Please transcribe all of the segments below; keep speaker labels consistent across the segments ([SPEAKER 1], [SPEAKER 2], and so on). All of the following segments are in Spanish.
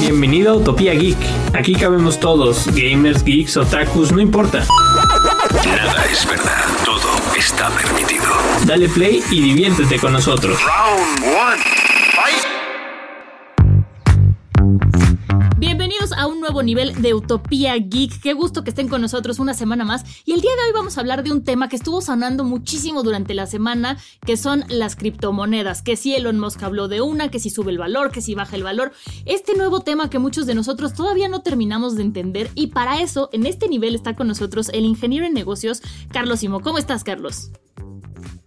[SPEAKER 1] Bienvenido a Utopía Geek. Aquí cabemos todos, gamers, geeks, otakus, no importa.
[SPEAKER 2] Nada es verdad, todo está permitido.
[SPEAKER 1] Dale play y diviértete con nosotros.
[SPEAKER 2] Round one,
[SPEAKER 3] Bienvenidos a un nuevo nivel de Utopía Geek. Qué gusto que estén con nosotros una semana más. Y el día de hoy vamos a hablar de un tema que estuvo sonando muchísimo durante la semana, que son las criptomonedas. Que si Elon Musk habló de una, que si sube el valor, que si baja el valor. Este nuevo tema que muchos de nosotros todavía no terminamos de entender. Y para eso, en este nivel está con nosotros el ingeniero en negocios, Carlos Simo. ¿Cómo estás, Carlos?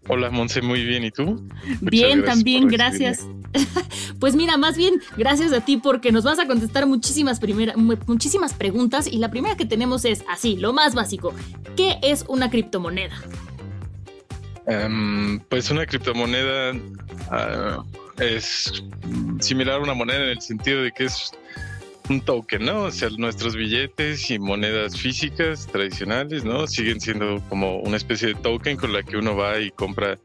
[SPEAKER 4] Hola, Monse, muy bien. ¿Y tú? Muchas
[SPEAKER 3] Bien,
[SPEAKER 4] gracias
[SPEAKER 3] también, gracias. Pues mira, más bien gracias a ti porque nos vas a contestar muchísimas, primera- mu- muchísimas preguntas y la primera que tenemos es así, lo más básico. ¿Qué es una criptomoneda?
[SPEAKER 4] Em, pues una criptomoneda ah, es similar a una moneda en el sentido de que es un token, ¿no? O sea, nuestros billetes y monedas físicas tradicionales, ¿no? Siguen siendo como una especie de token con la que uno va y compra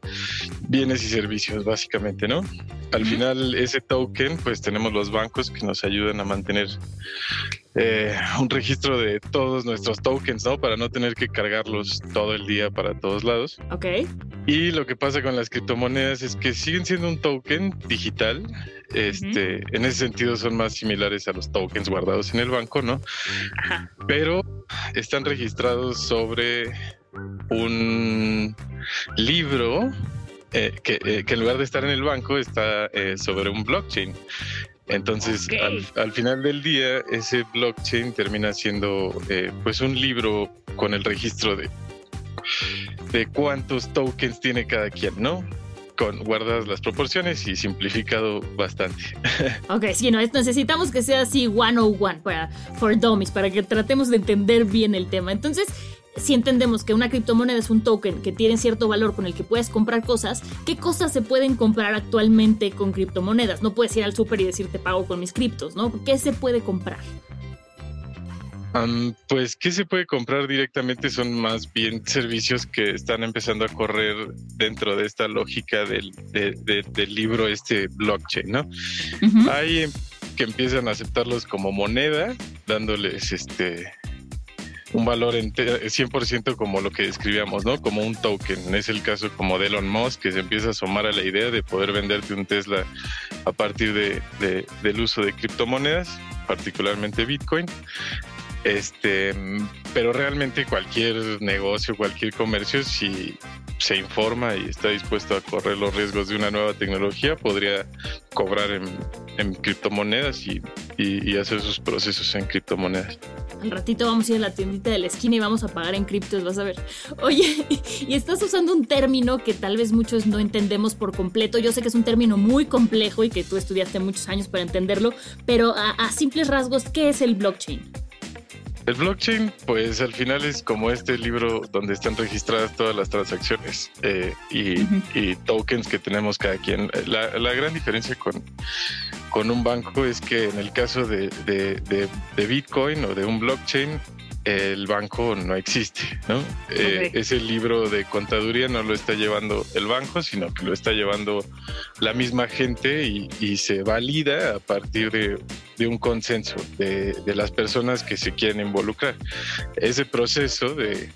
[SPEAKER 4] bienes y servicios, básicamente, ¿no? Al final, ese token, pues tenemos los bancos que nos ayudan a mantener eh, un registro de todos nuestros tokens, ¿no? Para no tener que cargarlos todo el día para todos lados.
[SPEAKER 3] ¿Ok?
[SPEAKER 4] Y lo que pasa con las criptomonedas es que siguen siendo un token digital. Este, En ese sentido son más similares a los tokens guardados en el banco, ¿no?
[SPEAKER 3] Ajá.
[SPEAKER 4] Pero están registrados sobre un libro eh, que, eh, que en lugar de estar en el banco está eh, sobre un blockchain. Entonces, al, al final del día, ese blockchain termina siendo eh, pues un libro con el registro de, de cuántos tokens tiene cada quien, ¿no? Con guardadas las proporciones y simplificado bastante.
[SPEAKER 3] Ok, sí, no, es- necesitamos que sea así 101 para for dummies, para que tratemos de entender bien el tema. Entonces, si entendemos que una criptomoneda es un token que tiene cierto valor con el que puedes comprar cosas, ¿qué cosas se pueden comprar actualmente con criptomonedas? No puedes ir al súper y decir te pago con mis criptos, ¿no? ¿Qué se puede comprar?
[SPEAKER 4] Pues, ¿qué se puede comprar directamente? Son más bien servicios que están empezando a correr dentro de esta lógica del, de- de- del libro, este blockchain, ¿no? Hay que empiezan a aceptarlos como moneda, dándoles este un valor ente- 100% como lo que describíamos, ¿no? Como un token. Es el caso como de Elon Musk, que se empieza a asomar a la idea de poder venderte un Tesla a partir de, de- del uso de criptomonedas, particularmente Bitcoin. Este, pero realmente cualquier negocio, cualquier comercio, si se informa y está dispuesto a correr los riesgos de una nueva tecnología, podría cobrar en, criptomonedas y, hacer sus procesos en criptomonedas.
[SPEAKER 3] Al ratito vamos a ir a la tiendita de la esquina y vamos a pagar en criptos, vas a ver. Oye, y estás usando un término que tal vez muchos no entendemos por completo. Yo sé que es un término muy complejo y que tú estudiaste muchos años para entenderlo, pero a simples rasgos, ¿qué es el blockchain?
[SPEAKER 4] El blockchain, pues al final es como este libro donde están registradas todas las transacciones eh, y, y tokens que tenemos cada quien. La, la gran diferencia con, con un banco es que en el caso de, de- de- de Bitcoin o de un blockchain, el banco no existe, ¿no? Eh, ese libro de contaduría no lo está llevando el banco, sino que lo está llevando la misma gente y, y se valida a partir de, de un consenso de, de las personas que se quieren involucrar. Ese proceso de,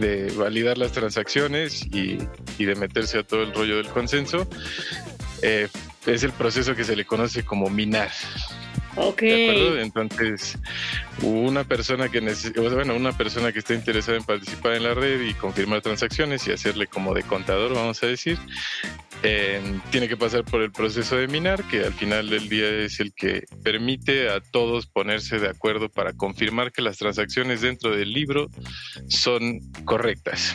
[SPEAKER 4] de validar las transacciones y, y de meterse a todo el rollo del consenso eh, es el proceso que se le conoce como minar.
[SPEAKER 3] Ok.
[SPEAKER 4] ¿De acuerdo? Entonces, una persona que neces- bueno, una persona que está interesada en participar en la red y confirmar transacciones y hacerle como de contador, vamos a decir, eh, tiene que pasar por el proceso de minar, que al final del día es el que permite a todos ponerse de acuerdo para confirmar que las transacciones dentro del libro son correctas.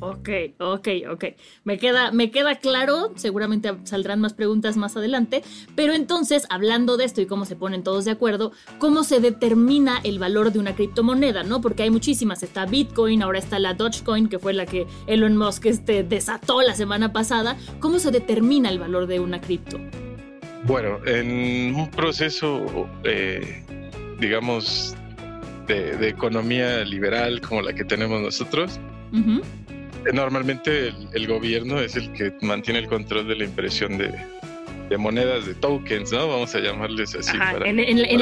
[SPEAKER 3] Ok, ok, ok. Me queda, me queda claro, seguramente saldrán más preguntas más adelante, pero entonces, hablando de esto y cómo se ponen todos de acuerdo, ¿cómo se determina el valor de una criptomoneda, no? Porque hay muchísimas, está Bitcoin, ahora está la Dogecoin, que fue la que Elon Musk este, desató la semana pasada. ¿Cómo se determina el valor de una cripto?
[SPEAKER 4] Bueno, en un proceso, eh, digamos, de, economía liberal como la que tenemos nosotros, normalmente el, gobierno es el que mantiene el control de la impresión de, monedas, de tokens, ¿no? Vamos a llamarles así.
[SPEAKER 3] en,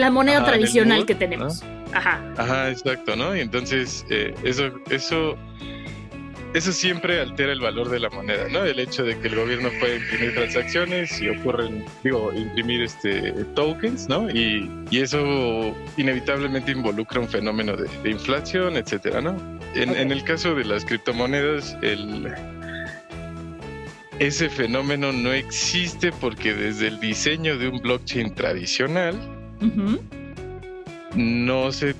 [SPEAKER 3] la, moneda tradicional que tenemos. Ajá.
[SPEAKER 4] Ajá, exacto, ¿no? Y entonces eh, eso, eso eso siempre altera el valor de la moneda, ¿no? El hecho de que el gobierno puede imprimir transacciones y ocurren, digo, imprimir este tokens, ¿no? Y, eso inevitablemente involucra un fenómeno de, inflación, etcétera, ¿no? En, el caso de las criptomonedas, el, ese fenómeno no existe porque desde el diseño de un blockchain tradicional no se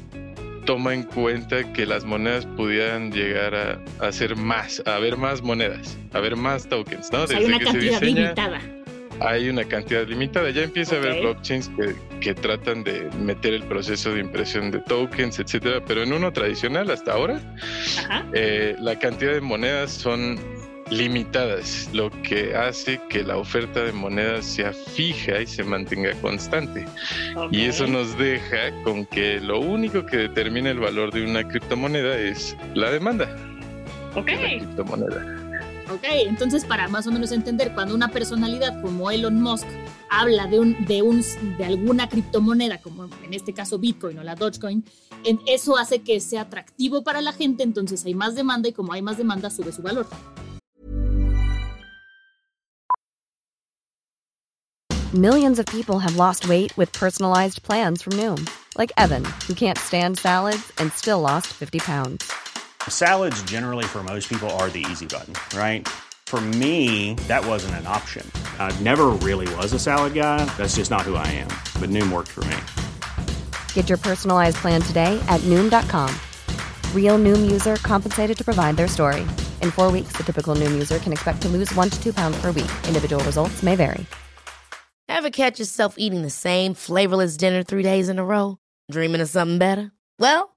[SPEAKER 4] toma en cuenta que las monedas pudieran llegar a, a ser más, a haber más monedas, a haber más tokens, ¿no?
[SPEAKER 3] hay una cantidad limitada.
[SPEAKER 4] Hay una cantidad limitada. Ya empieza a haber blockchains que, que, tratan de meter el proceso de impresión de tokens, etcétera, pero en uno tradicional hasta ahora, eh, la cantidad de monedas son limitadas, lo que hace que la oferta de monedas sea fija y se mantenga constante. Y eso nos deja con que lo único que determina el valor de una criptomoneda es la demanda.
[SPEAKER 3] Ok. criptomoneda. Ok, entonces para más o menos entender, cuando una personalidad como Elon Musk habla de, un, de, un, de alguna criptomoneda, como en este caso Bitcoin o la Dogecoin, eso hace que sea atractivo para la gente, entonces hay más demanda y como hay más demanda sube su valor.
[SPEAKER 5] Millions of people have lost weight with personalized plans from Noom, like Evan, who can't stand salads and still lost 50 pounds.
[SPEAKER 6] Salads, generally, for most people, are the easy button, right? For me, that wasn't an option. I never really was a salad guy. That's just not who I am. But Noom worked for me.
[SPEAKER 5] Get your personalized plan today at Noom.com. Real Noom user compensated to provide their story. In four weeks, the typical Noom user can expect to lose one to two pounds per week. Individual results may vary.
[SPEAKER 7] Ever catch yourself eating the same flavorless dinner three days in a row? Dreaming of something better? Well,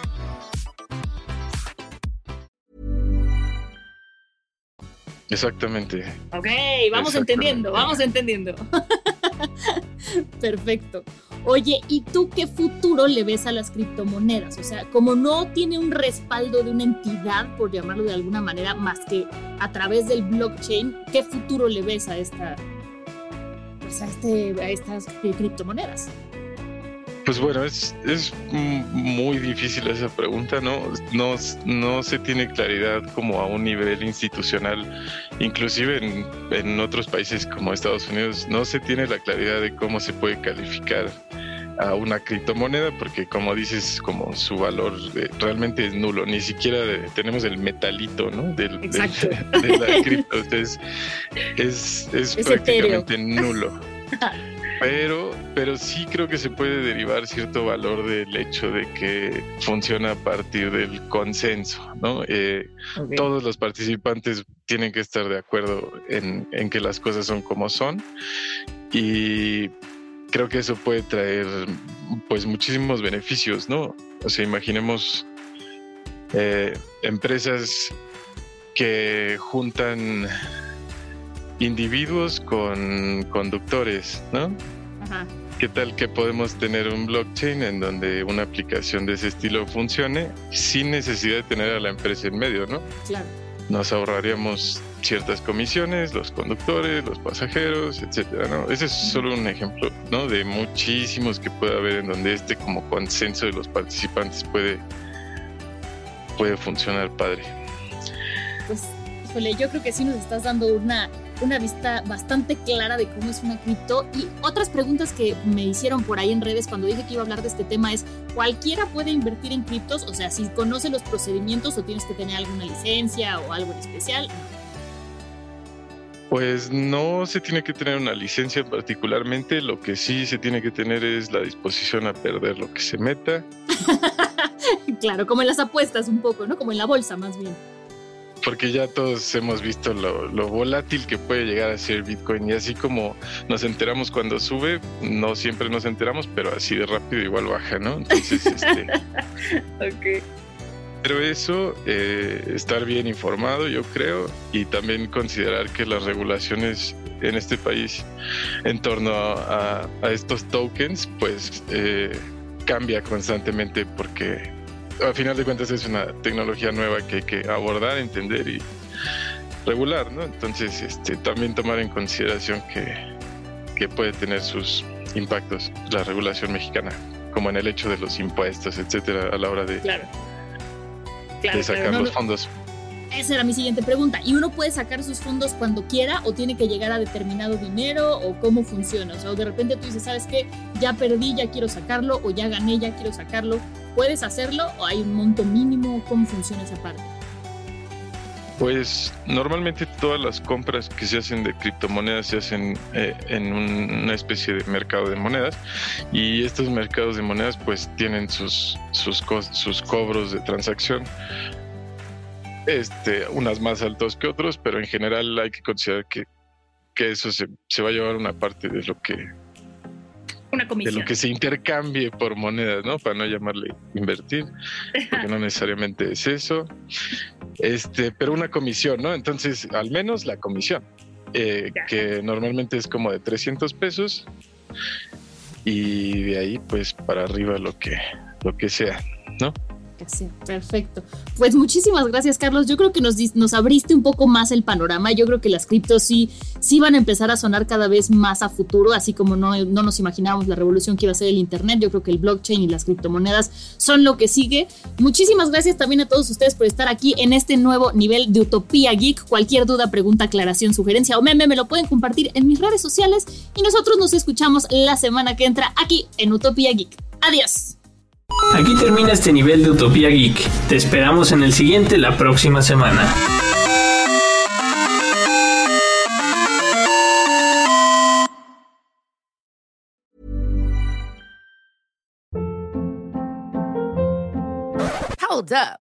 [SPEAKER 4] Exactamente.
[SPEAKER 3] Ok, vamos entendiendo, vamos entendiendo. Perfecto. Oye, ¿y tú qué futuro le ves a las criptomonedas? O sea, como no tiene un respaldo de una entidad, por llamarlo de alguna manera, más que a través del blockchain, ¿qué futuro le ves a esta, pues a, este, a estas criptomonedas?
[SPEAKER 4] Pues bueno, es, es muy difícil esa pregunta, ¿no? ¿no? No se tiene claridad como a un nivel institucional, inclusive en, en otros países como Estados Unidos, no se tiene la claridad de cómo se puede calificar a una criptomoneda porque como dices como su valor eh, realmente es nulo ni siquiera tenemos el metalito no del, de la cripto es, es, es prácticamente nulo Pero, pero sí creo que se puede derivar cierto valor del hecho de que funciona a partir del consenso, ¿no? Eh, todos los participantes tienen que estar de acuerdo en, que las cosas son como son y creo que eso puede traer pues muchísimos beneficios, ¿no? O sea, imaginemos eh, empresas que juntan individuos con conductores, ¿no? Ajá. ¿Qué tal que podemos tener un blockchain en donde una aplicación de ese estilo funcione sin necesidad de tener a la empresa en medio, ¿no?
[SPEAKER 3] Claro.
[SPEAKER 4] Nos ahorraríamos ciertas comisiones, los conductores, los pasajeros, etcétera, ¿no? Ese es solo un ejemplo, ¿no? De muchísimos que puede haber en donde este como consenso de los participantes puede puede funcionar padre.
[SPEAKER 3] Pues, híjole, yo creo que sí nos estás dando una una vista bastante clara de cómo es una cripto. Y otras preguntas que me hicieron por ahí en redes cuando dije que iba a hablar de este tema es, ¿cualquiera puede invertir en criptos? O sea, si conoce los procedimientos o tienes que tener alguna licencia o algo en especial.
[SPEAKER 4] Pues no se tiene que tener una licencia particularmente, lo que sí se tiene que tener es la disposición a perder lo que se meta.
[SPEAKER 3] claro, como en las apuestas un poco, ¿no? Como en la bolsa más bien.
[SPEAKER 4] Porque ya todos hemos visto lo, volátil que puede llegar a ser Bitcoin y así como nos enteramos cuando sube, no siempre nos enteramos, pero así de rápido igual baja, ¿no? Entonces, este...
[SPEAKER 3] ok.
[SPEAKER 4] Pero eso, eh, estar bien informado, yo creo, y también considerar que las regulaciones en este país en torno a, estos tokens, pues eh, cambia constantemente porque a final de cuentas es una tecnología nueva que hay que abordar, entender y regular, ¿no? Entonces, este, también tomar en consideración que, que puede tener sus impactos la regulación mexicana, como en el hecho de los impuestos, etcétera, a la hora de
[SPEAKER 3] claro
[SPEAKER 4] de sacar los fondos.
[SPEAKER 3] Esa era mi siguiente pregunta. ¿Y uno puede sacar sus fondos cuando quiera o tiene que llegar a determinado dinero o cómo funciona? O sea, de repente tú dices, ¿sabes qué? Ya perdí, ya quiero sacarlo o ya gané, ya quiero sacarlo. ¿Puedes hacerlo o hay un monto mínimo? ¿Cómo funciona esa parte?
[SPEAKER 4] Pues normalmente todas las compras que se hacen de criptomonedas se hacen eh, en una especie de mercado de monedas y estos mercados de monedas pues tienen sus, sus, sus cobros de transacción. Este, unas más altos que otros, pero en general hay que considerar que, que eso se, se va a llevar una parte de lo que
[SPEAKER 3] una comisión.
[SPEAKER 4] de lo que se intercambie por monedas, ¿no? Para no llamarle invertir, porque no necesariamente es eso. Este, pero una comisión, ¿no? Entonces, al menos la comisión, eh, que normalmente es como de 300 pesos y de ahí, pues, para arriba lo que, lo que sea, ¿no?
[SPEAKER 3] Perfecto. Pues muchísimas gracias, Carlos. Yo creo que nos, abriste un poco más el panorama. Yo creo que las criptos sí, sí van a empezar a sonar cada vez más a futuro, así como no, no nos imaginábamos la revolución que iba a ser el Internet. Yo creo que el blockchain y las criptomonedas son lo que sigue. Muchísimas gracias también a todos ustedes por estar aquí en este nuevo nivel de Utopía Geek. Cualquier duda, pregunta, aclaración, sugerencia o meme me lo pueden compartir en mis redes sociales y nosotros nos escuchamos la semana que entra aquí en Utopía Geek. Adiós.
[SPEAKER 1] Aquí termina este nivel de Utopía Geek. Te esperamos en el siguiente la próxima semana.
[SPEAKER 7] Hold up.